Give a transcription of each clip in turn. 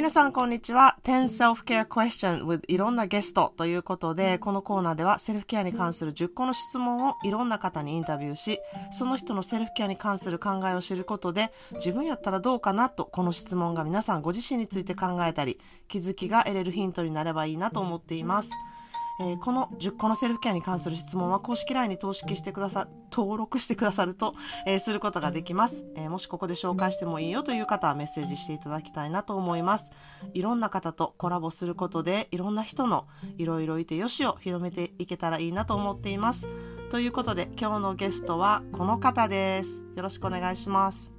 皆さん、こんにちは。10 Self-Care Question with いろんなゲストということで、このコーナーではセルフケアに関する10個の質問をいろんな方にインタビューし、その人のセルフケアに関する考えを知ることで、自分やったらどうかなと、この質問が皆さんご自身について考えたり、気づきが得れるヒントになればいいなと思っています。えーこの10個のセルフケアに関する質問は公式 LINE に登識してくださ、登録してくださると、えーすることができます、えーもしここで紹介してもいいよという方はメッセージしていただきたいなと思います。いろんな方とコラボすることで、いろんな人のいろいろいてよしを広めていけたらいいなと思っています。ということで、今日のゲストはこの方です。よろしくお願いします。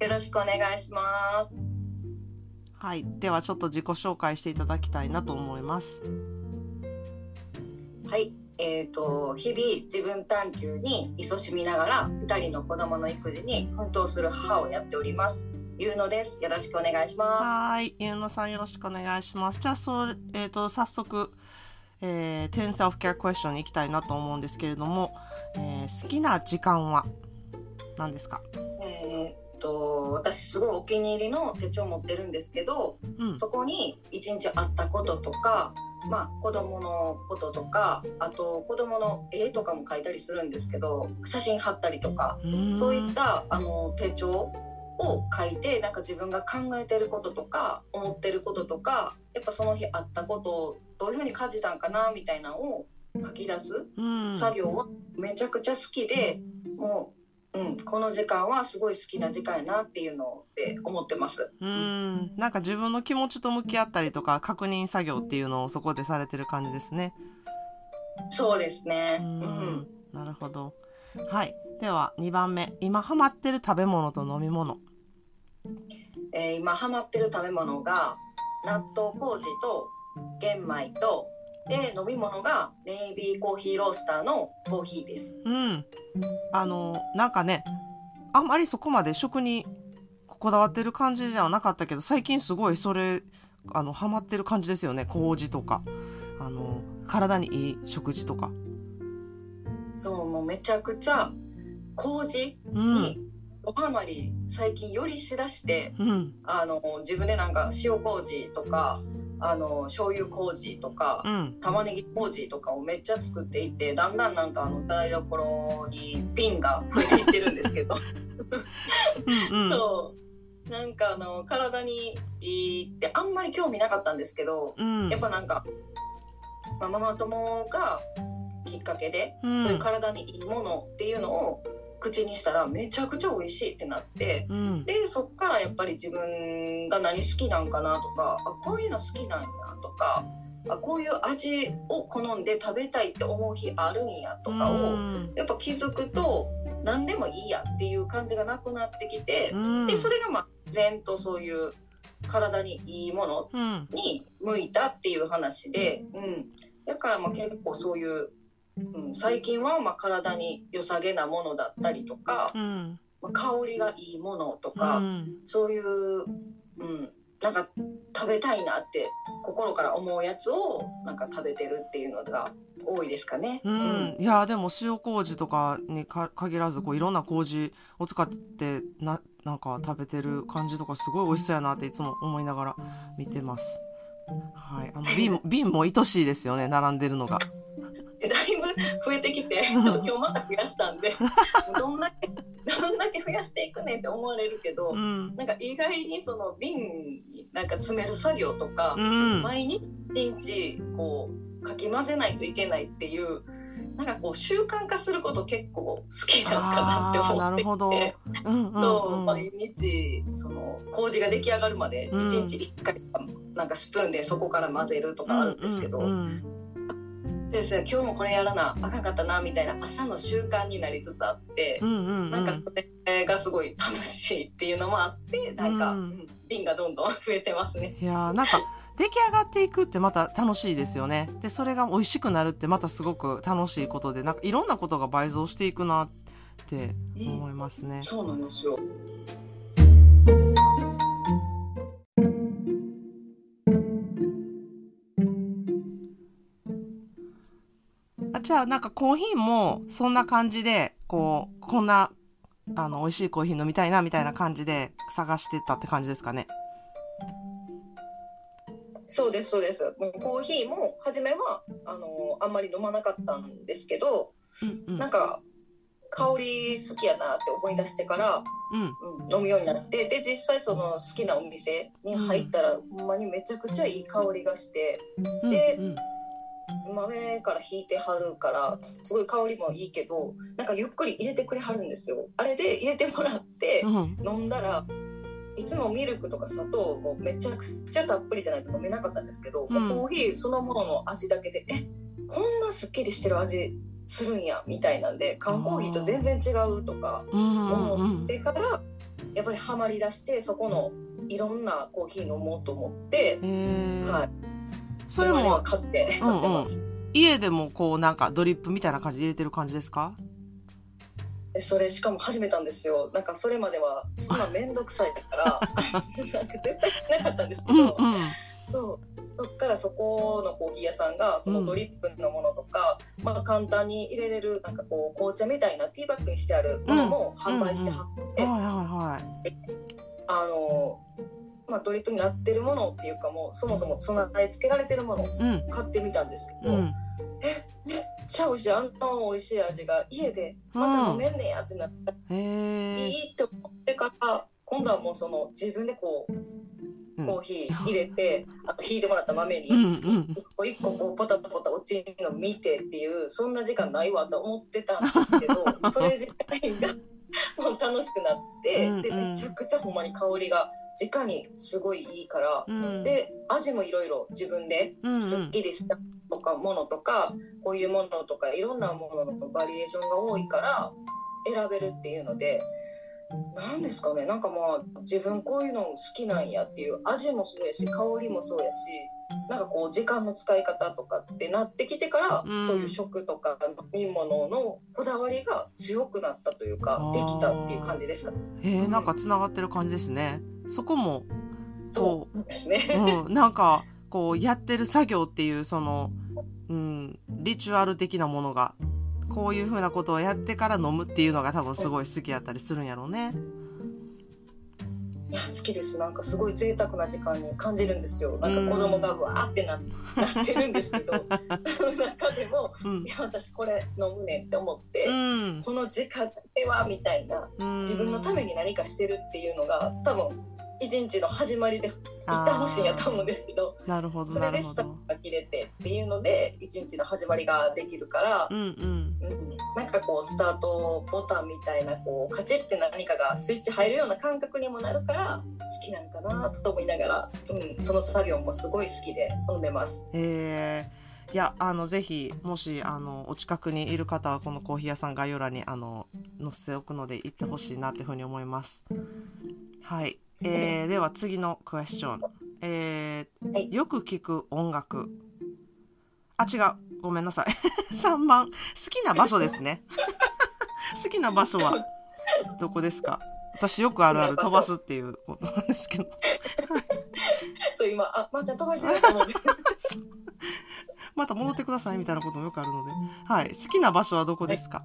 よろしくお願いします。はい。ではちょっと自己紹介していただきたいなと思います。はい、えっ、と日々自分探求に勤しみながら2人の子供の育児に奮闘する母をやっております。ゆうのです。よろしくお願いしまはい。ゆうのさんよろしくお願いします。じゃあ、そう、えっ、と、早速、えー、10 Self-Care Question に行きたいなと思うんですけれども、えー好きな時間は何ですか？と私すごいお気に入りの手帳持ってるんですけど、うん。そこに一日あったこととか。まあ、子供のこととかあと子供の絵とかも描いたりするんですけど写真貼ったりとかうんそういったあの手帳を書いてなんか自分が考えてることとか思ってることとかやっぱその日あったことをどういうふうに感じたんかなみたいなのを書き出すうん。作業はめちゃくちゃ好きでもう、うん、この時間はすごい好きな時間やなっていうので思ってます。うん。なんか自分の気持ちと向き合ったりとか、確認作業っていうのをそこでされてる感じですね。そうですね。ううんん。なるほど。はい。では、2番目。今ハマってる食べ物と飲み物。えー今ハマってる食べ物が納豆麹と玄米とで飲み物がネイビーコーヒーロースターのコーヒーです。うん。あの、なんかね、あんまりそこまで食にこだわってる感じじゃなかったけど、最近すごいそれ、あの、ハマってる感じですよね。麹とか。あの、体にいい食事とか。そうもうめちゃくちゃ麹うんに。おはまり最近よりしだしてうん。あの自分でなんか塩麹とかあの醤油麹とかうん。玉ねぎ麹とかをめっちゃ作っていってだんだんなんかあの台所に瓶が増えていってるんですけど、うん。うん。そうなんかあの体にいいってあんまり興味なかったんですけどうん。やっぱなんか、まあ、ママ友がきっかけで、うんそういう体にいいものっていうのを口にしたらめちゃくちゃ美味しいってなってうん。でそっからやっぱり自分が何好きなんかなとかあこういうの好きなんやとかあこういう味を好んで食べたいって思う日あるんやとかを、うんやっぱ気づくと何でもいいやっていう感じがなくなってきて、うん。でそれがまあ然とそういう体にいいものうん。に向いたっていう話で、うん、だからまあ結構そういう、うん、最近はまあ体に良さげなものだったりとか、うん。まあ、香りがいいものとうか、ん。そういう、うん、なんか食べたいなって心から思うやつをなんか食べてるっていうのが多いですかね。うん、いやでも塩麹とかにか限らずこういろんな麹を使ってななんか食べてる感じとかすごい美味しそうやなっていつも思いながら見てます。はい、あの瓶 瓶も愛しいですよね並んでるのが。でだいぶ増えてきて ちょっと今日また増やしたんでどんだけどんだけ増やしていくねんって思われるけど、うん、なんか意外にその瓶になんか詰める作業とか、うん、毎日一日こうかき混ぜないといけないっていうなんかこう習慣化すること結構好きなんかなって思って。いて。うんうんうん。と毎日その麹が出来上がるまでうん1日1回なんかスプーンでそこから混ぜるとかあるんですけど、うんうん先生今日もこれやらなあかんかったなみたいな朝の習慣になりつつあって、うんうんうんなんかそれがすごい楽しいっていうのもあってなんか、うんうん瓶がどんどん増えてますね。いやーなんか出来上がっていくってまた楽しいですよね。でそれが美味しくなるってまたすごく楽しいことでなんかいろんなことが倍増していくなって思いますね。そうなんですよあじゃあなんかコーヒーもそんな感じでこうこんなあの美味しいコーヒー飲みたいなみたいな感じで探してたって感じですかね？そうですそうです。もうコーヒーも初めはあのあんまり飲まなかったんですけど、うんうん。なんか香り好きやなって思い出してから、うん。うん、飲むようになってで実際その好きなお店に入ったら、ほんまにめちゃくちゃいい香りがしてうんでうん豆から引いてはるからすごい香りもいいけどなんかゆっくり入れてくれはるんですよ。あれで入れてもらってうん。飲んだらいつもミルクとか砂糖もめちゃくちゃたっぷりじゃないと飲めなかったんですけど、うん。コーヒーそのものの味だけでえこんなすっきりしてる味するんやみたいなんで缶コーヒーと全然違うとかうんうん思ってからやっぱりハマりだしてそこのいろんなコーヒー飲もうと思って、はい、それも買ってうん買ってます。家でもこうなんかドリップみたいな感じで入れてる感じですか？でそれしかも始めたんですよ。なんかそれまではそんな面倒くさいから。なんか絶対なかったんですけど、うんうん。そう。そっからそこのコーヒー屋さんがそのドリップのものとか、まあ、簡単に入れれるなんかこう紅茶みたいなティーバッグにしてあるものも販売してはって、はいはいはい。あのまあ、ドリップになってるものっていうかもうそもそも備え付けられてるものをうん。買ってみたんですけど、うん。めっちゃ美味しいあんな美味しい味が家でまた飲めんねやってなって、へえいいって思ってから今度はもうその自分でこううん。コーヒー入れて、あと引いてもらった豆にうんうん。一個一個こうポタポタ落ちるの見てっていうそんな時間ないわと思ってたんですけど それ自体がもう楽しくなって、うんうん。でめちゃくちゃほんまに香りが直にすごいいいから、うんで味もいろいろ自分ですっきりしたとかものとか、こういうものとかいろんなもののバリエーションが多いから選べるっていうので。なんですかねなんかまあ自分こういうの好きなんやっていう味もそうやし香りもそうやしなんかこう時間の使い方とかってなってきてから、うん。そういう食とか飲み物のこだわりが強くなったというかできたっていう感じですかへえなんかつながってる感じですね。そこもこそうですね。う、うん、なんかこうやってる作業っていうその、うん、リチュアル的なものがこういうふうなことをやってから飲むっていうのが多分すごい好きやったりするんやろうね。いや好きです。なんかすごい贅沢な時間に感じるんですよ。なんか子供がわーってななってるんですけど。そ の中でもうん。いや私これ飲むねんって思って、うん。この時間ではみたいなうん。自分のために何かしてるっていうのが多分一日の始まりで言ってほしいんやと思うんですけどなるほどそれでスタッ。フが切れてっていうので一日の始まりができるからう、んうんうん、なんかこうスタートボタンみたいなこうカチッて何かがスイッチ入るような感覚にもなるから好きなんかなと思いながら、うん、その作業もすごい好きで飲んでます。えーいやあのぜひもしあのお近くにいる方はこのコーヒー屋さん概要欄にあの載せておくので行ってほしいなというふうに思います。はい、えー では次のクエスチョン、えーはい。よく聞く音楽。あ違う。ごめんなさい。3番。好きな場所ですね。好きな場所はどこですか？私よくあるある飛ばすっていうことなんですけど。そう今あまー、ちゃん飛ばしてると思ってまた戻ってくださいみたいなこともよくあるので、はい、好きな場所はどこですか、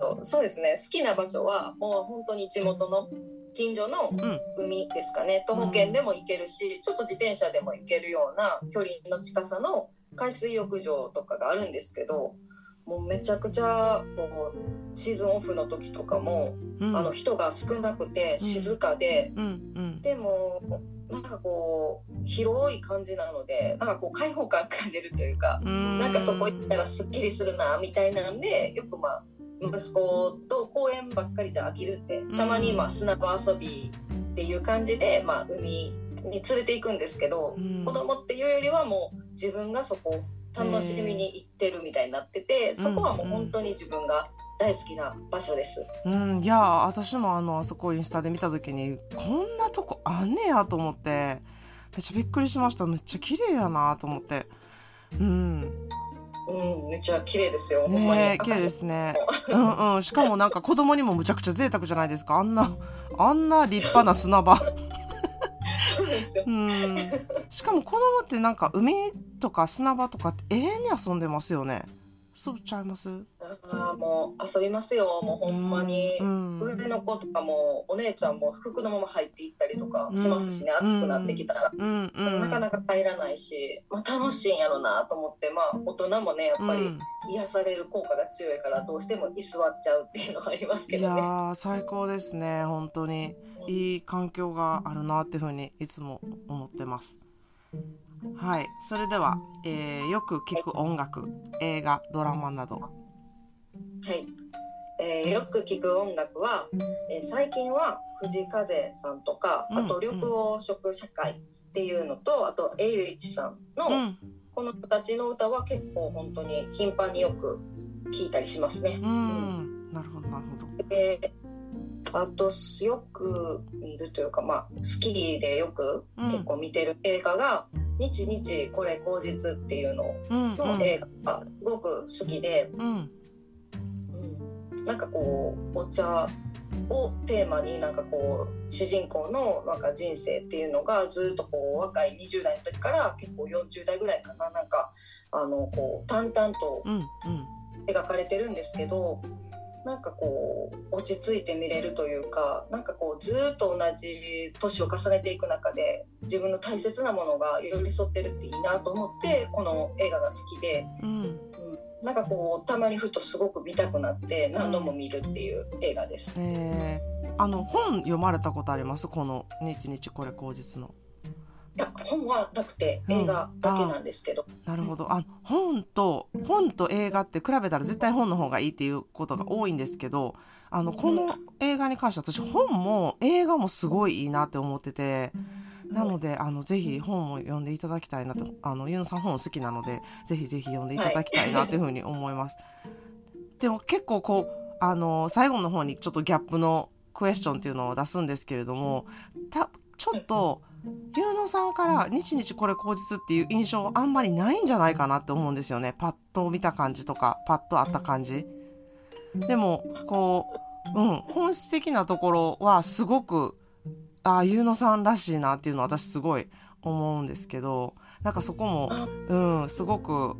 そうそうですね。好きな場所はもう本当に地元の近所のうん。海ですかね。徒歩圏でも行けるし、ちょっと自転車でも行けるような距離の近さの海水浴場とかがあるんですけどもうめちゃくちゃこうシーズンオフの時とかも、うん、あの人が少なくて静かで、うん。うん。でもなんかこう広い感じなのでなんかこう開放感が出るというか。うん。なんかそこ行ったらすっきりするなみたいなんでよくまあ息子と公園ばっかりじゃ飽きるってたまにまあ砂場遊びっていう感じで、まあ、海に連れて行くんですけど、うん。子供っていうよりはもう自分がそこを楽しみに行ってるみたいになっててそこはもう本当に自分が大好きな場所です。うん、いや私もあのあそこインスタで見た時にこんなとこあんねやと思ってめっちゃびっくりしました。めっちゃ綺麗やなと思って。うんうん、めっちゃ綺麗ですよ。ほんまに。ねえ綺麗ですね。うんうん。しかもなんか子供にもむちゃくちゃ贅沢じゃないですか。あんなあんな立派な砂場。そうなんですよ。うん。しかも子供ってなんか海とか砂場とかって永遠に遊んでますよね遊ぶちゃいます？あーもう遊びますよ。もうほんまに、うん。上の子とかもお姉ちゃんも服のまま入っていったりとかしますしね、うん暑くなってきたら。うん。うん。なかなか帰らないし、まあ、楽しいんやろなと思って、まあ、大人もねやっぱりうん。癒される効果が強いからどうしても居座っちゃうっていうのはありますけいやどね。ー最高ですね。本当に。いい環境があるなっていうふうにいつも思ってますはい。それでは、えーよく聞く音楽映画ドラマなど。はい。えーよく聞く音楽は、えー最近は藤風さんとかうんあと緑黄色社会っていうのと、あと A1 さんの、うん。この子たちの歌は結構本当に頻繁によく聞いたりしますね。うん。なるほどなるほど。であとよく見るというか、まあ、好きでよくうん。結構見てる映画が「日日これ口実」っていうのうんの映画がすごく好きで、うん。うん、なんかこうお茶をテーマになんかこう主人公のなんか人生っていうのがずっとこう若い20代の時から結構40代ぐらいかななんかあのこう淡々とうんうん。描かれてるんですけどなんかこう落ち着いて見れるというかなんかこうずっと同じ年を重ねていく中で自分の大切なものが寄り添ってるっていいなと思ってこの映画が好きで、うん。うん、なんかこうたまにふとすごく見たくなって何度も見るっていう映画です。えー、あの本読まれたことあります？この「日日これ口実」の。いや本はなくて映画だけなんですけど、なるほど。あ本と本と映画って比べたら絶対本の方がいいっていうことが多いんですけどあのこの映画に関して私本も映画もすごいいいなって思っててなのであのぜひ本を読んでいただきたいなとあのユンさん本好きなのでぜひぜひ読んでいただきたいなというふうに思います。でも結構こうあの最後の方にちょっとギャップのクエスチョンっていうのを出すんですけれどもたちょっとゆうのさんから「日々これ口実」っていう印象あんまりないんじゃないかなって思うんですよねパッと見た感じとかパッとあった感じ。でもこう、うん、本質的なところはすごくああゆうのさんらしいなっていうのは私すごい思うんですけどなんかそこも、うん、すごく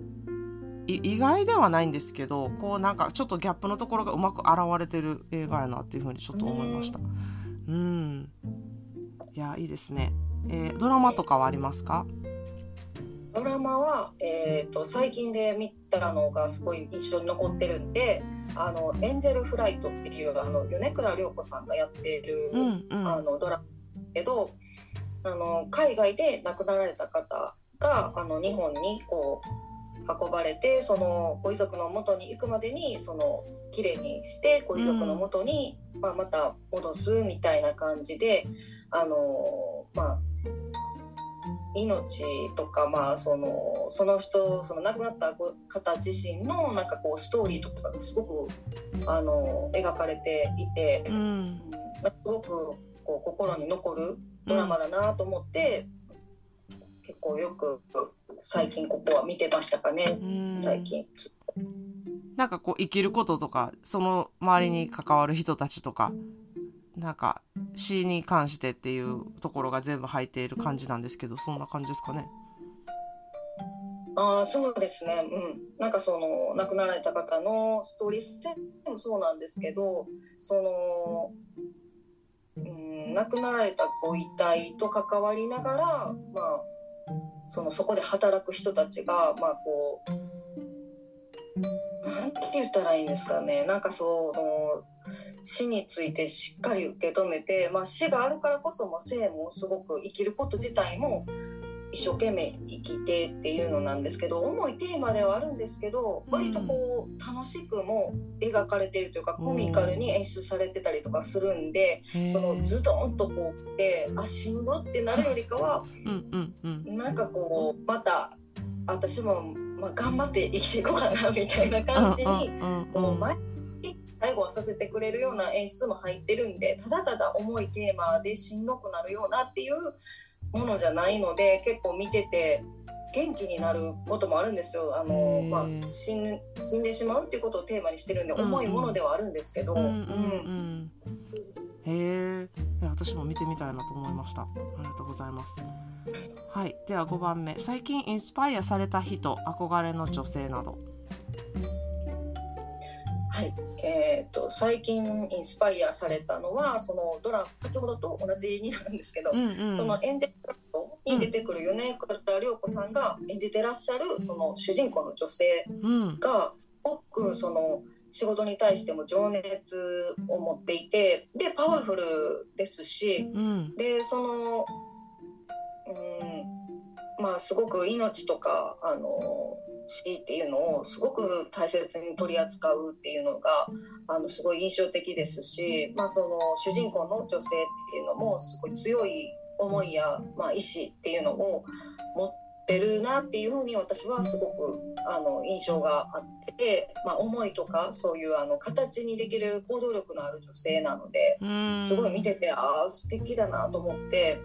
意外ではないんですけどこうなんかちょっとギャップのところがうまく現れてる映画やなっていうふうにちょっと思いました。うん、いやいいですね。えードラマとかはありますか？ドラマは、えー、と最近で見たのがすごい印象に残ってるんで「あのエンジェルフライト」っていうあの米倉涼子さんがやってる、うんうんあのドラマけどあの海外で亡くなられた方があの日本にこう運ばれてそのご遺族の元に行くまでにその綺麗にしてご遺族の元に、まあ、また戻すみたいな感じであのまあ命とか、まあ、そのその人その亡くなった方自身のなんかこうストーリーとかがすごくあの描かれていて、うん。うんすごくこう心に残るドラマだなと思って、結構よく最近ここは見てましたかねうん。最近。なんかこう生きることとかその周りに関わる人たちとかなんか死に関してっていうところが全部入っている感じなんですけどそんな感じですかね。ああそうですね、うん、なんかその亡くなられた方のストーリー性もそうなんですけどその、うん、亡くなられたご遺体と関わりながら、まあ、そのそこで働く人たちが、まあ、こうなんて言ったらいいんですかね。なんかその死についてしっかり受け止めて、まあ、死があるからこそ、まあ、生もすごく生きること自体も一生懸命生きてっていうのなんですけど重いテーマではあるんですけど割とこう楽しくも描かれているというかコミカルに演出されてたりとかするんでそのズドンとこうってあしんどってなるよりかはなんかこうまた私も、まあ、頑張って生きていこうかなみたいな感じに最後はさせてくれるような演出も入ってるんでただただ重いテーマでしんどくなるようなっていうものじゃないので結構見てて元気になることもあるんですよ。あのまあ、死ん死んでしまうっていうことをテーマにしてるんでうんうん。重いものではあるんですけど、うんうんへえ私も見てみたいなと思いました。ありがとうございます。はい。では5番目。最近インスパイアされた人憧れの女性などはい、えー、と最近インスパイアされたのはそのドラマ先ほどと同じになるんですけど、うんうん、そのエンジェルラットに出てくる米倉涼子さんが演じてらっしゃるその主人公の女性うん。がすごくその仕事に対しても情熱を持っていてでパワフルですしうん。でそのうんまあすごく命とかあの死っていうのをすごく大切に取り扱うっていうのがあのすごい印象的ですし、まあ、その主人公の女性っていうのもすごい強い思いや、まあ、意志っていうのを持ってるなっていうふうに私はすごくあの印象があって、まあ、思いとかそういうあの形にできる行動力のある女性なので。うん。すごい見ててああ素敵だなと思って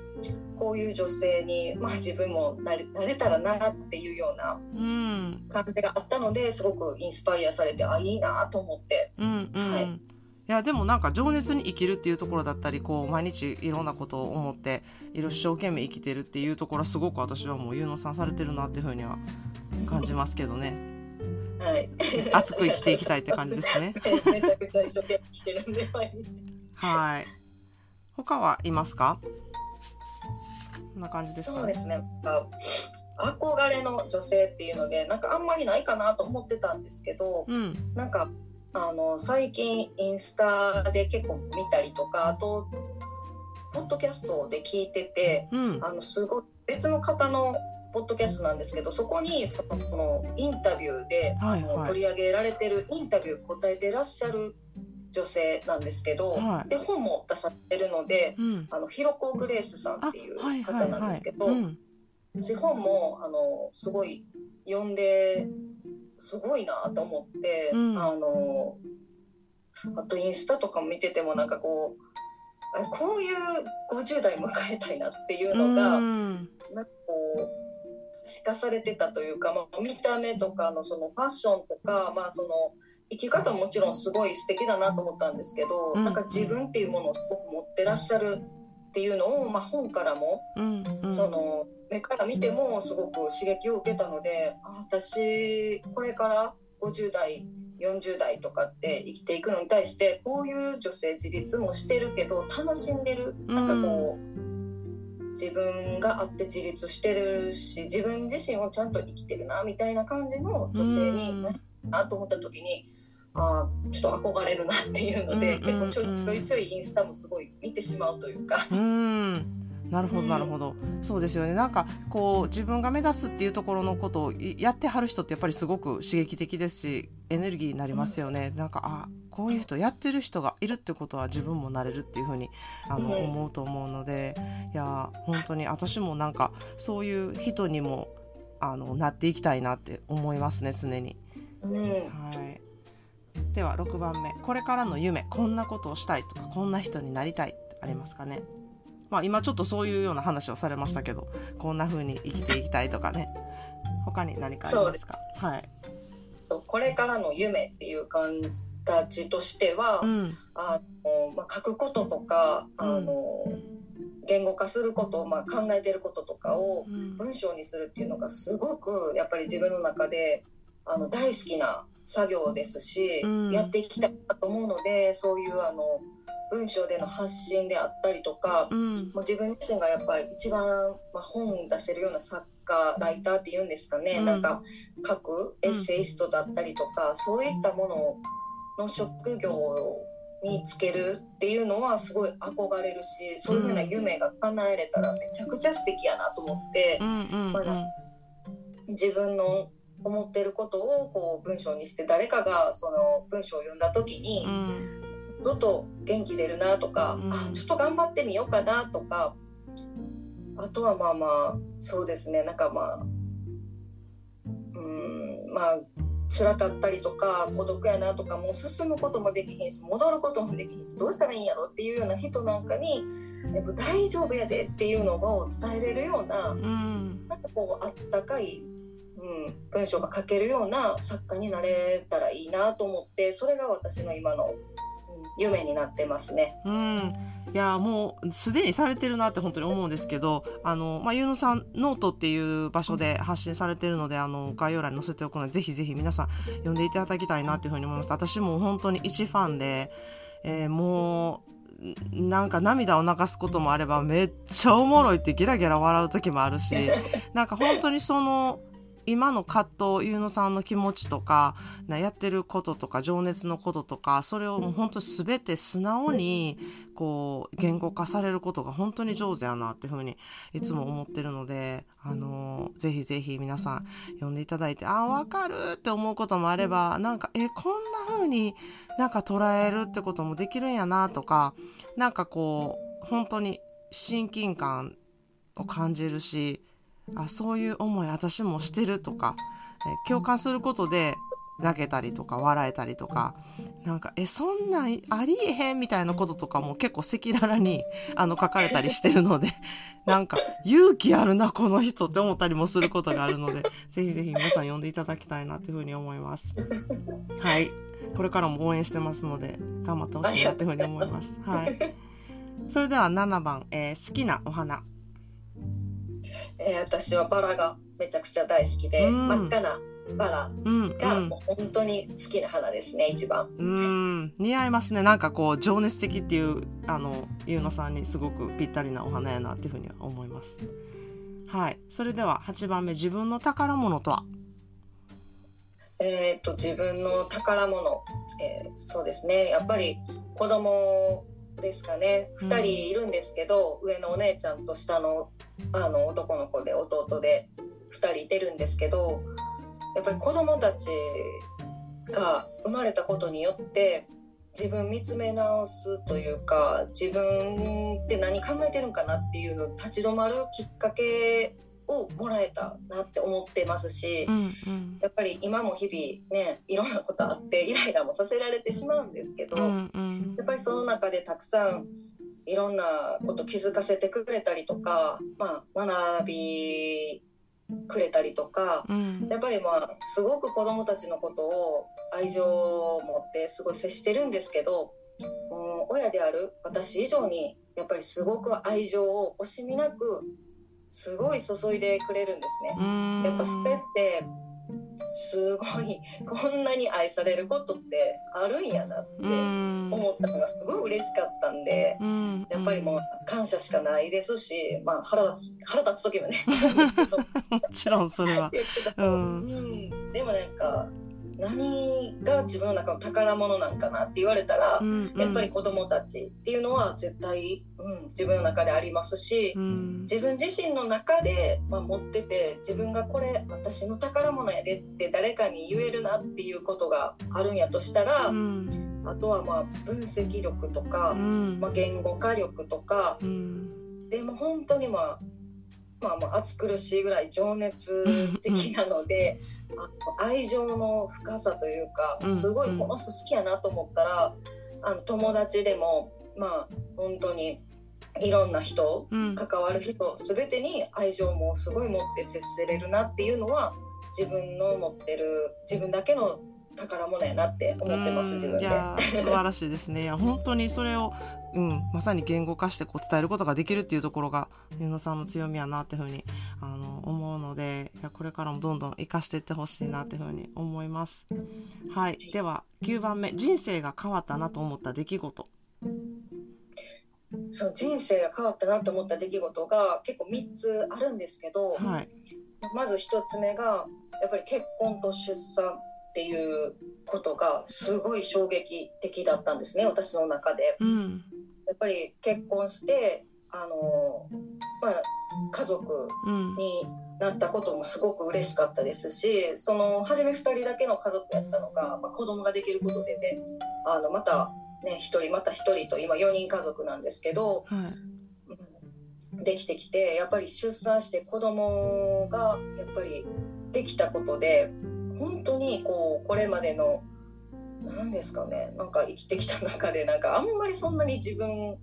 こういう女性に、まあ、自分もなれなれたらなっていうようなうん。感じがあったのですごくインスパイアされてあいいなと思って。うんうん、はいいやでもなんか情熱に生きるっていうところだったりこう毎日いろんなことを思っていろ一生懸命生きてるっていうところはすごく私はもう有能さんされてるなっていうふうには感じますけどね。はい熱く生きていきたいって感じですね。めちゃくちゃ一生懸命生きてるんで毎日はい。他はいますか？こんな感じですか？そうですね。憧れの女性っていうのでなんかあんまりないかなと思ってたんですけどうん。なんかあの最近インスタで結構見たりとかあとポッドキャストで聞いててうん。あのすごい別の方のポッドキャストなんですけどそこにそのインタビューで、はいはい。取り上げられてるインタビュー答えてらっしゃる女性なんですけど、はい。で本も出されてるのでうん。あのヒロコ・グレースさんあっていうはいは方いはい。なんですけど、うん。私本もあのすごい読んですごいなと思って、うん。あのあとインスタとかも見ててもなんかこうあこういう50代迎えたいなっていうのが、うん。なんかこう可視化されてたというか、まあ、見た目とかのそのファッションとか、まあ、その生き方ももちろんすごい素敵だなと思ったんですけど、うん。なんか自分っていうものをすごく持ってらっしゃるっていうのを、まあ、本からもうん。うん。その目から見てもすごく刺激を受けたのであ私これから50代40代とかって生きていくのに対してこういう女性自立もしてるけど楽しんでる。なんかこう、自分があって自立してるし自分自身をちゃんと生きてるなみたいな感じの女性になるなと思った時に。あーちょっと憧れるなっていうので、うん結構ちょうん。いちょいちょいインスタもすごい見てしまうというか、うんなるほどうんなるほど、そうですよね。なんかこう自分が目指すっていうところのことをいやってはる人ってやっぱりすごく刺激的ですしエネルギーになりますよね、なんかあこういう人やってる人がいるってことは自分もなれるっていうふうにあの、うん思うと思うのでいや本当に私もなんかそういう人にもあのなっていきたいなって思いますね常に。うん、はい。では6番目。これからの夢こんなことをしたいとかこんな人になりたいってありますかね？まあ今ちょっとそういうような話をされましたけどこんな風に生きていきたいとかね。他に何かありますか？はい。とこれからの夢っていう形としては、うん。あのまあ、書くこととかあうん。の、言語化すること、まあ、考えてることとかをうん。文章にするっていうのがすごくやっぱり自分の中であの大好きな作業ですし、うん。やっていきたいなと思うのでそういうあの文章での発信であったりとか、うん。もう自分自身がやっぱり一番、まあ、本出せるような作家ライターっていうんですかね、うん。なんか書くエッセイストだったりとか、そういったものの職業につけるっていうのはすごい憧れるしそういうふうな夢が叶えれたらめちゃくちゃ素敵やなと思ってう、んうん。まだ自分の思ってることをこう文章にして誰かがその文章を読んだ時に、うんちょっと元気出るなとか、うんあちょっと頑張ってみようかなとかあとはまあまあそうですね。なんかまあうんまあ辛かったりとか孤独やなとかもう進むこともできひんし戻ることもできひんしどうしたらいいんやろっていうような人なんかにやっぱ大丈夫やでっていうのを伝えれるようなうん。なんかこうあったかい、うん、文章が書けるような作家になれたらいいなと思ってそれが私の今の、夢になってますね。うんいやもうすでにされてるなって本当に思うんですけどあの、まあ、ゆうのさんノートっていう場所で発信されてるのであの概要欄に載せておくのでぜひぜひ皆さん読んでいただきたいなっていうふうに思います私も本当に一ファンで、えー、もうなんか涙を流すこともあればめっちゃおもろいってゲラゲラ笑う時もあるしなんか本当にその今の葛藤ゆうのさんの気持ちとか、やってることとか情熱のこととかそれをもう本当全て素直にこう言語化されることが本当に上手やなっていうふうにいつも思ってるので、あのー、ぜひぜひ皆さん読んでいただいてあ分かるって思うこともあればなんかえこんな風になんか捉えるってこともできるんやなとかなんかこう本当に親近感を感じるしあそういう思い私もしてるとか、え共感することで泣けたりとか笑えたりとかなんかえそんなんありえへんみたいなこととかも結構赤裸々にあの書かれたりしてるので なんか勇気あるなこの人って思ったりもすることがあるのでぜひぜひ皆さん読んでいただきたいなというふうに思います。はいこれからも応援してますので頑張ってほしいなというふうに思います。はい、それでは7番、えー、好きなお花えー、私はバラがめちゃくちゃ大好きで、うん、真っ赤なバラがもう本当に好きな花ですね、一番。うん。似合いますね。なんかこう情熱的っていうあのゆうのさんにすごくぴったりなお花やなっていうふうには思います。はい。それでは8番目自分の宝物とは？えっ、と自分の宝物、えー、そうですね。やっぱり子供ですかね。2人いるんですけど、うん、上のお姉ちゃんと下のあの男の子で弟で2人いてるんですけどやっぱり子供たちが生まれたことによって自分見つめ直すというか自分って何考えてるんかなっていうのを立ち止まるきっかけをもらえたなって思ってますし、うんうん、やっぱり今も日々ねいろんなことあってイライラもさせられてしまうんですけど、うんうん、やっぱりその中でたくさんいろんなこと気づかせてくれたりとか、まあ、学びくれたりとか、うん、やっぱりまあすごく子どもたちのことを愛情を持ってすごい接してるんですけど、うん、親である私以上にやっぱりすごく愛情を惜しみなくすごい注いでくれるんですね。やっぱそれってすごいこんなに愛されることってあるんやなって思ったのがすごい嬉しかったんで、やっぱりもう感謝しかないですし、まあ、腹立つ腹立つ時もね もちろんそれは、うん、でもなんか何が自分の中の宝物なんかなって言われたら、うんうん、やっぱり子供たちっていうのは絶対、うん、自分の中でありますし、うん、自分自身の中で、まあ、持ってて自分がこれ私の宝物やでって誰かに言えるなっていうことがあるんやとしたら、うん、あとはまあ分析力とか、まあ、言語化力とか、でも本当にまあまあ、まあ暑苦しいぐらい情熱的なので、あの愛情の深さというかすごいこの人好きやなと思ったら、あの友達でもまあ本当にいろんな人、関わる人全てに愛情もすごい持って接せれるなっていうのは自分の持ってる自分だけの宝物やなって思ってます自分で。素晴らしいですね。いや本当にそれをうん、まさに言語化してこう伝えることができるっていうところがゆのさんの強みやなっていうふうにあののでこれからもどんどん生かしていってほしいなっていうふうに思います。はい、では9番目人生が変わったなと思った出来事。そう人生が変わったなと思った出来事が結構3つあるんですけど、はい、まず1つ目がやっぱり結婚と出産っていうことがすごい衝撃的だったんですね私の中で。うんやっぱり結婚してあの、まあ、家族になったこともすごく嬉しかったですしその初め2人だけの家族やったのが、まあ、子供ができることでねあのまたね1人また1人と今4人家族なんですけど、うん、できてきてやっぱり出産して子供がやっぱりできたことで本当にこうこれまでの何ですかねなんか生きてきた中でなんかあんまりそんなに自分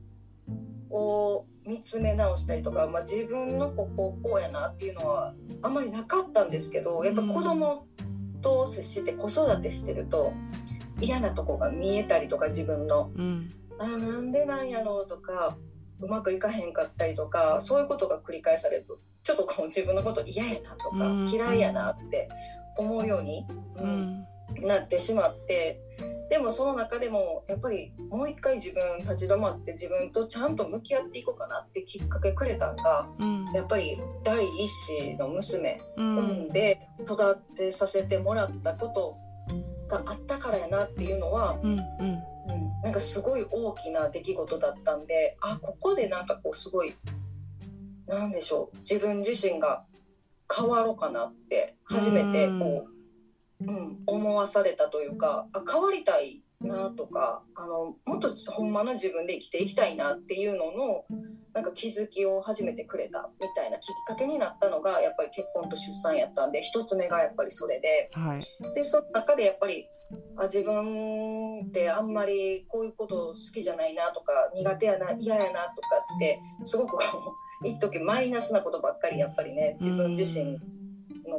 を見つめ直したりとか、まあ、自分のこここうやなっていうのはあんまりなかったんですけどやっぱ子供と接して子育てしてると嫌なとこが見えたりとか自分の。うん。あなんでなんやろうとかうまくいかへんかったりとかそういうことが繰り返されるとちょっとこう自分のこと嫌やなとか、うん。嫌いやなって思うように、ううんんなってしまってでもその中でもやっぱりもう一回自分立ち止まって自分とちゃんと向き合っていこうかなってきっかけくれたんがうん。やっぱり第一子の娘う産ん。んで育てさせてもらったことがあったからやなっていうのは、うんうん。うん、なんかすごい大きな出来事だったんであここでなんかこうすごいなんでしょう自分自身が変わろうかなって初めてこう、うん、思わされたというかあ変わりたいなとかあのもっとほんまの自分で生きていきたいなっていうののなんか気づきを始めてくれたみたいなきっかけになったのがやっぱり結婚と出産やったんで一つ目がやっぱりそれで。はいでその中でやっぱりあ自分ってあんまりこういうこと好きじゃないなとか苦手やな嫌やなとかってすごく一時マイナスなことばっかりやっぱりね自分自身の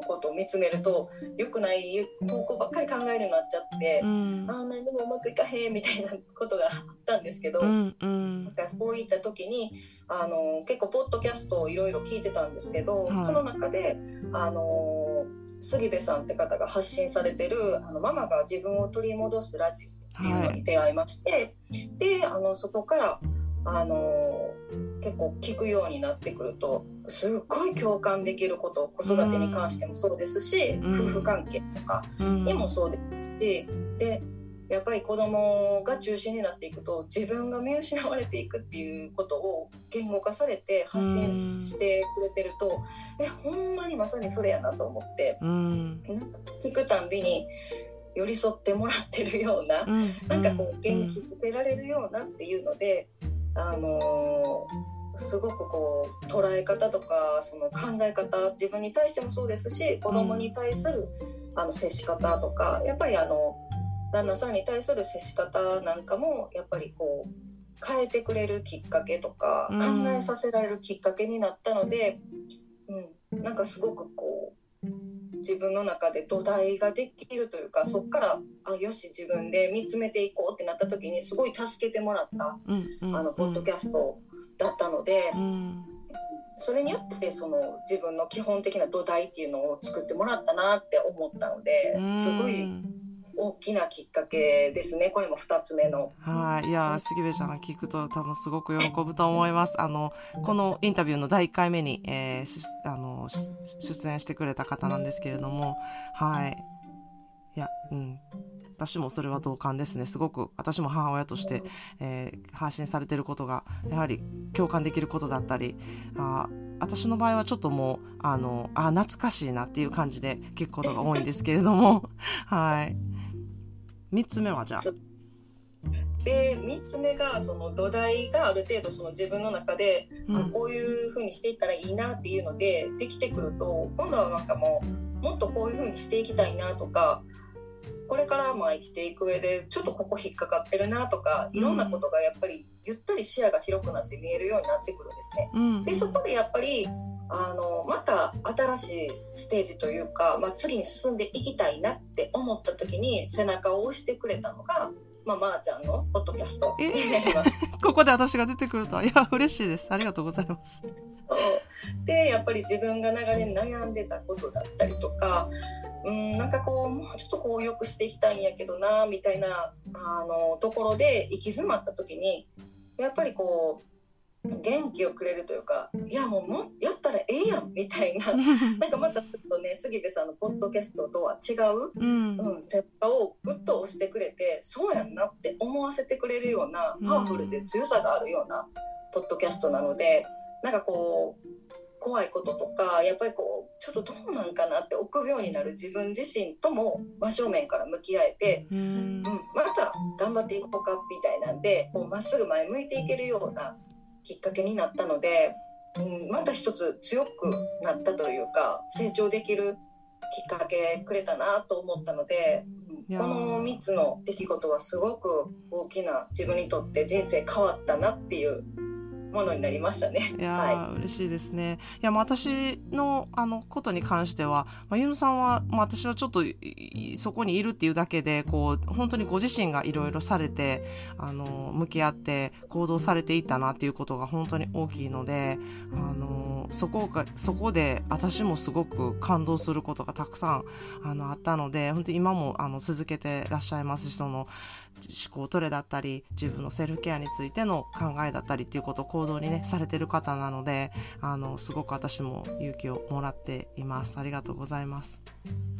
ことを見つめると良くない方向ばっかり考えるようになっちゃってう、んああ何でもうまくいかへんみたいなことがあったんですけど。うんうんなんかそういった時にあの結構ポッドキャストをいろいろ聞いてたんですけど、はいその中であの杉部さんって方が発信されてる「あのママが自分を取り戻すラジオ」っていうのはいに出会いまして、であのそこからあの結構聞くようになってくるとすっごい共感できること子育てに関してもそうですし、うん。夫婦関係とかうん。にもそうですしでやっぱり子供が中心になっていくと自分が見失われていくっていうことを言語化されて発信してくれてると、えほんまにまさにそれやなと思ってうん。聞くたんびに寄り添ってもらってるような、うん。なんかこう元気づけられるようなっていうので、あのーすごくこう捉え方とかその考え方自分に対してもそうですし子供に対するあの接し方とかやっぱりあの旦那さんに対する接し方なんかもやっぱりこう変えてくれるきっかけとかうん。考えさせられるきっかけになったので、うん、なんかすごくこう自分の中で土台ができるというかそっからあよし自分で見つめていこうってなった時にすごい助けてもらったあのポッドキャストだったのでうん。それによってその自分の基本的な土台っていうのを作ってもらったなって思ったのですごい大きなきっかけですねこれも2つ目の。はい。いや、杉部ちゃんが聞くと多分すごく喜ぶと思います。あの、このインタビューの第1回目に、えーしあの、し出演してくれた方なんですけれども、はい。いや、うん。私もそれは同感ですね。すごく、私も母親として、えー発信されてることが、やはり共感できることだったり、あ私の場合はちょっともう、あの、あ、懐かしいなっていう感じで聞くことが多いんですけれども、はい。三つ目はじゃあ。で3つ目がその土台がある程度その自分の中で、うんあこういう風にしていったらいいなっていうのでできてくると今度はなんかもうもっとこういう風にしていきたいなとかこれからまあ生きていく上でちょっとここ引っかかってるなとかいろんなことがやっぱりゆったり視野が広くなって見えるようになってくるんですね。うんでそこでやっぱりあのまた新しいステージというか、まあ、次に進んでいきたいなって思った時に背中を押してくれたのが、まあ、まー、ちゃんのポッドキャストになります。ここで私が出てくるとは、いや、嬉しいです。ありがとうございます。でやっぱり自分が長年悩んでたことだったりとかうんなんかこうもうちょっとこう良くしていきたいんやけどなみたいなあのところで行き詰まった時にやっぱりこう元気をくれるというかいやもうもうやったらええやんみたいな。なんかまたちょっとね杉部さんのポッドキャストとは違う、うん。うん、背中をグッと押してくれてそうやんなって思わせてくれるようなパワフルで強さがあるようなポッドキャストなのでなんかこう怖いこととかやっぱりこうちょっとどうなんかなって臆病になる自分自身とも真正面から向き合えて、うん。うん、また頑張っていこうかみたいなんでこうまっすぐ前向いていけるようなきっかけになったので、うん、また一つ強くなったというか成長できるきっかけくれたなと思ったので、この3つの出来事はすごく大きな自分にとって人生変わったなっていうものになりましたね。いやはー、嬉しいですね。いや、まあ、私の、あの、ことに関しては、まあ、ゆうのさんは、まあ、私はちょっとい、いそこにいるっていうだけで、こう、本当にご自身がいろいろされて、あの、向き合って行動されていったなっていうことが本当に大きいので、あの、そこが、そこで私もすごく感動することがたくさん、あの、あったので、本当に今も、あの、続けてらっしゃいますし、その、思考トレだったり自分のセルフケアについての考えだったりっていうことを行動にねされてる方なのであのすごく私も勇気をもらっています。ありがとうございます。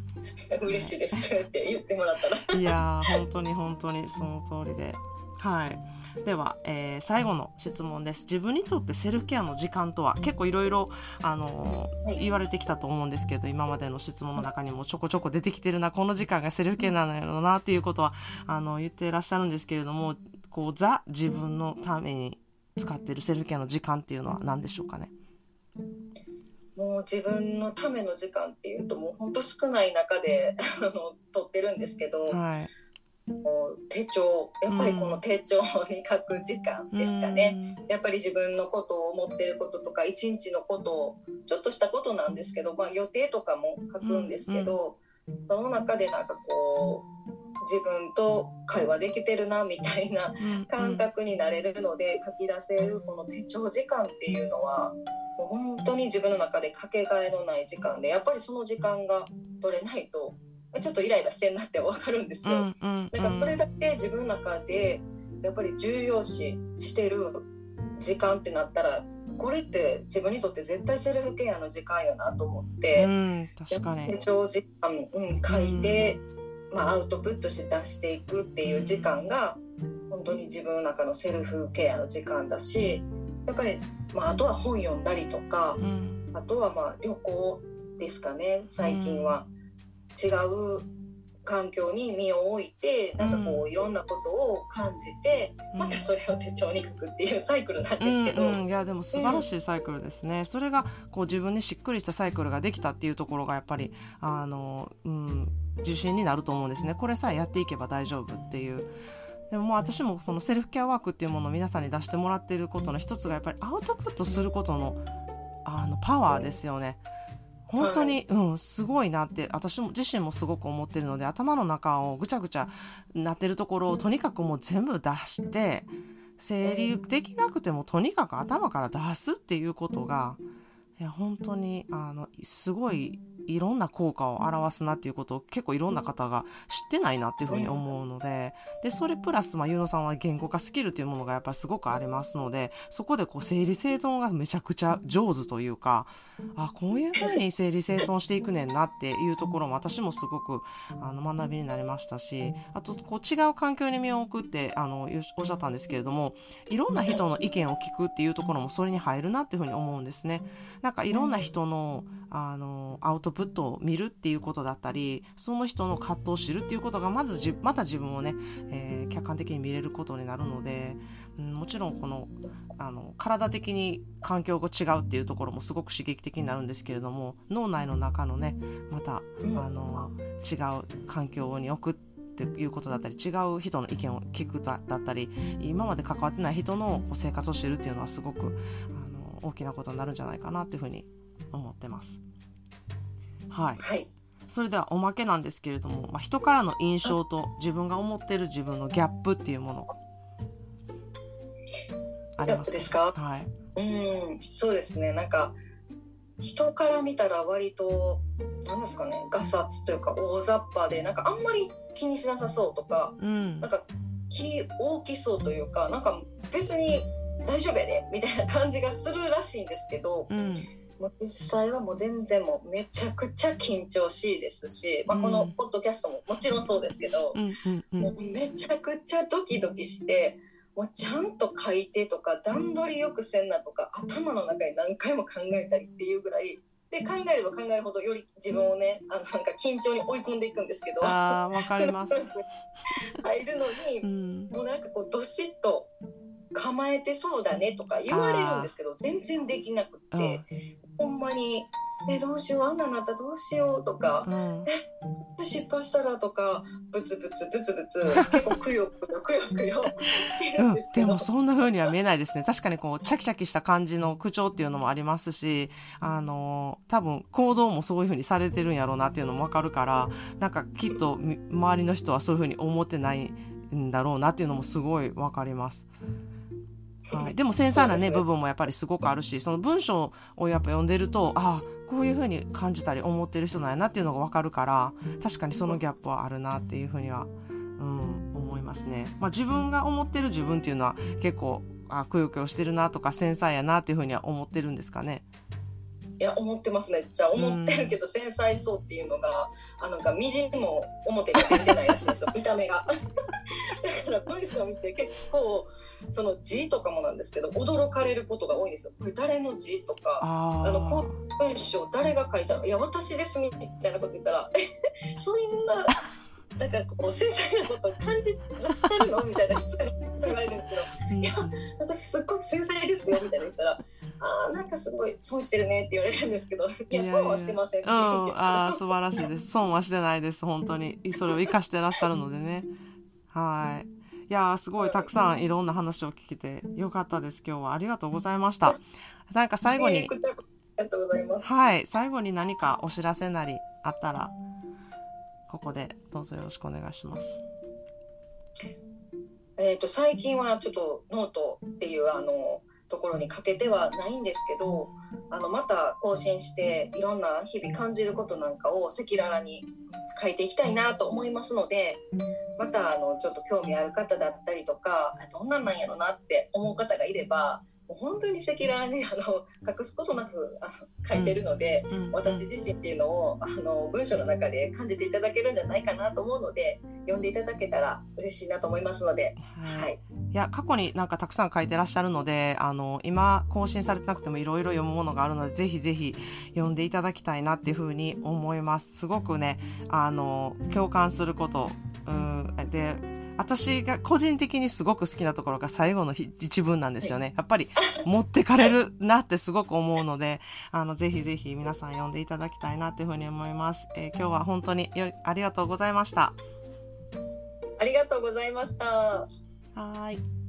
嬉しいです。って言ってもらったら。いやー本当に本当にその通りではい。では、えー最後の質問です。自分にとってセルフケアの時間とは結構いろい。ろ言われてきたと思うんですけど今までの質問の中にもちょこちょこ出てきてるなこの時間がセルフケアなのやろうなっていうことはあの言ってらっしゃるんですけれどもこうザ自分のために使ってるセルフケアの時間っていうのは何でしょうかね？もう自分のための時間っていうともうほんと少ない中で 取ってるんですけど、はい手帳やっぱりこの手帳に書く時間ですかね。やっぱり自分のことを思ってることとか一日のことをちょっとしたことなんですけど、まあ、予定とかも書くんですけど、その中でなんかこう自分と会話できてるなみたいなうん。感覚になれるので書き出せるこの手帳時間っていうのはもう本当に自分の中でかけがえのない時間でやっぱりその時間が取れないとちょっとイライラしてんなって分かるんですよ。うんうんうんなんかこれだけ自分の中でやっぱり重要視してる時間ってなったらこれって自分にとって絶対セルフケアの時間よなと思って、うん確かに手帳時間、うん、書いて、まあ、アウトプットして出していくっていう時間が本当に自分の中のセルフケアの時間だしやっぱり、まあ、あとは本読んだりとかうんあとはまあ旅行ですかね最近は。違う環境に身を置いてなんかこういろんなことを感じてうん。またそれを手帳に書くっていうサイクルなんですけど、うんうん、いやでも素晴らしいサイクルですね、それがこう自分にしっくりしたサイクルができたっていうところがやっぱりあの、うん、自信になると思うんですね。これさえやっていけば大丈夫っていう。でももう私もそのセルフケアワークっていうものを皆さんに出してもらっていることの一つがやっぱりアウトプットすることのあのパワーですよね。本当に、うん、すごいなって私も自身もすごく思ってるので頭の中をぐちゃぐちゃなってるところをとにかくもう全部出して整理できなくてもとにかく頭から出すっていうことがいや本当にあのすごいいろんな効果を表すなっていうことを結構いろんな方が知ってないなっていうふうに思うのででそれプラス、まあ、ゆうのさんは言語化スキルっていうものがやっぱりすごくありますのでそこでこう整理整頓がめちゃくちゃ上手というかあこういうふうに整理整頓していくねんなっていうところも私もすごくあの学びになりましたしあとこう違う環境に身を置くってあのおっしゃったんですけれどもいろんな人の意見を聞くっていうところもそれに入るなっていうふうに思うんですね。なんかいろんな人のあのアウトプットを見るっていうことだったりその人の葛藤を知るっていうことがまずじまた自分をね、えー客観的に見れることになるので、うん、もちろんこのあの体的に環境が違うっていうところもすごく刺激的になるんですけれども脳内の中のねまたうんあの違う環境に置くっていうことだったり違う人の意見を聞くだだったり今まで関わってない人の生活を知るっていうのはすごくあの大きなことになるんじゃないかなっていうふうに思ってます。はい、はい。それではおまけなんですけれども、まあ、人からの印象と自分が思ってる自分のギャップっていうもの。ありますぱですか？かはい、うんそうですね。なんか人から見たら割と何ですかね？ガサツというか大雑把でなんかあんまり気にしなさそうとかうん。なんか気大きそうというかなんか別に大丈夫やでみたいな感じがするらしいんですけどうんもう実際はもう全然もうめちゃくちゃ緊張しいですし、まあ、このポッドキャストももちろんそうですけど、もうめちゃくちゃドキドキしてもうちゃんと書いてとか段取りよくせんなとか頭の中に何回も考えたりっていうぐらいで考えれば考えるほどより自分をねあのなんか緊張に追い込んでいくんですけどあかります。入るのにうん。もうなんかこうどしっと構えてそうだねとか言われるんですけど全然できなくって、ほんまに「えどうしようあんなのあったらどうしよう」とかうん「失敗したらとかブツブツブツブツ 結構くよくよくよくよしてるうんんです、けど、でもそんな風には見えないですね。確かにこう、チャキチャキした感じの口調っていうのもありますし、あのー多分行動もそういう風にされてるんやろうなっていうのもわかるから、なんかきっとみ周りの人はそういう風に思ってないんだろうなっていうのもすごいわかります。はい、でも繊細なねね。部分もやっぱりすごくあるしその文章をやっぱ読んでるとああこういう風に感じたり思ってる人なんやなっていうのがわかるから確かにそのギャップはあるなっていう風には、うん、思いますね。まあ、自分が思ってる自分っていうのは結構あくよくよしてるなとか繊細やなっていう風には思ってるんですかね？いや思ってますね。じゃあ思ってるけど繊細そうっていうのが、あのがみじんも表に出てないらしいんですよ。見た目が。だから文章を見て結構その字とかもなんですけど驚かれることが多いんですよ。これ誰の字とかああのこあう文章誰が書いたのいや私ですみたいなこと言ったらそんななんかこう繊細なことを感じらっしゃるの？みたいな質問言われるんですけどうん。いや私すっごく繊細ですよみたいな言ったらあーなんかすごい損してるねって言われるんですけどいや損はしてませんってうん、言うけど。ああ素晴らしいです。損はしてないです。本当に。それを生かしてらっしゃるのでね。はいいやーすごいたくさんいろんな話を聞けてよかったです。今日はありがとうございました。なんか最後にねこちらこそありがとうございます。はい最後に何かお知らせなりあったらここでどうぞよろしくお願いします。えー、と最近はちょっとノートっていうあのところにかけてはないんですけどあのまた更新していろんな日々感じることなんかを赤裸々に書いていきたいなと思いますのでまたあのちょっと興味ある方だったりとかあどんなんなんやろなって思う方がいればもう本当に赤裸々にあの隠すことなくあの書いてるので。うん。私自身っていうのをあの文章の中で感じていただけるんじゃないかなと思うので読んでいただけたら嬉しいなと思いますので、はい。はい、いや過去になんかたくさん書いてらっしゃるのであの今更新されてなくてもいろいろ読むものがあるのでぜひぜひ読んでいただきたいなっていうふうに思います。すごくねあの共感することうん。で私が個人的にすごく好きなところが最後のひ一文なんですよね。やっぱり持ってかれるなってすごく思うのであのぜひぜひ皆さん読んでいただきたいなっていうふうに思います、えー今日は本当によありがとうございました。ありがとうございました。はーい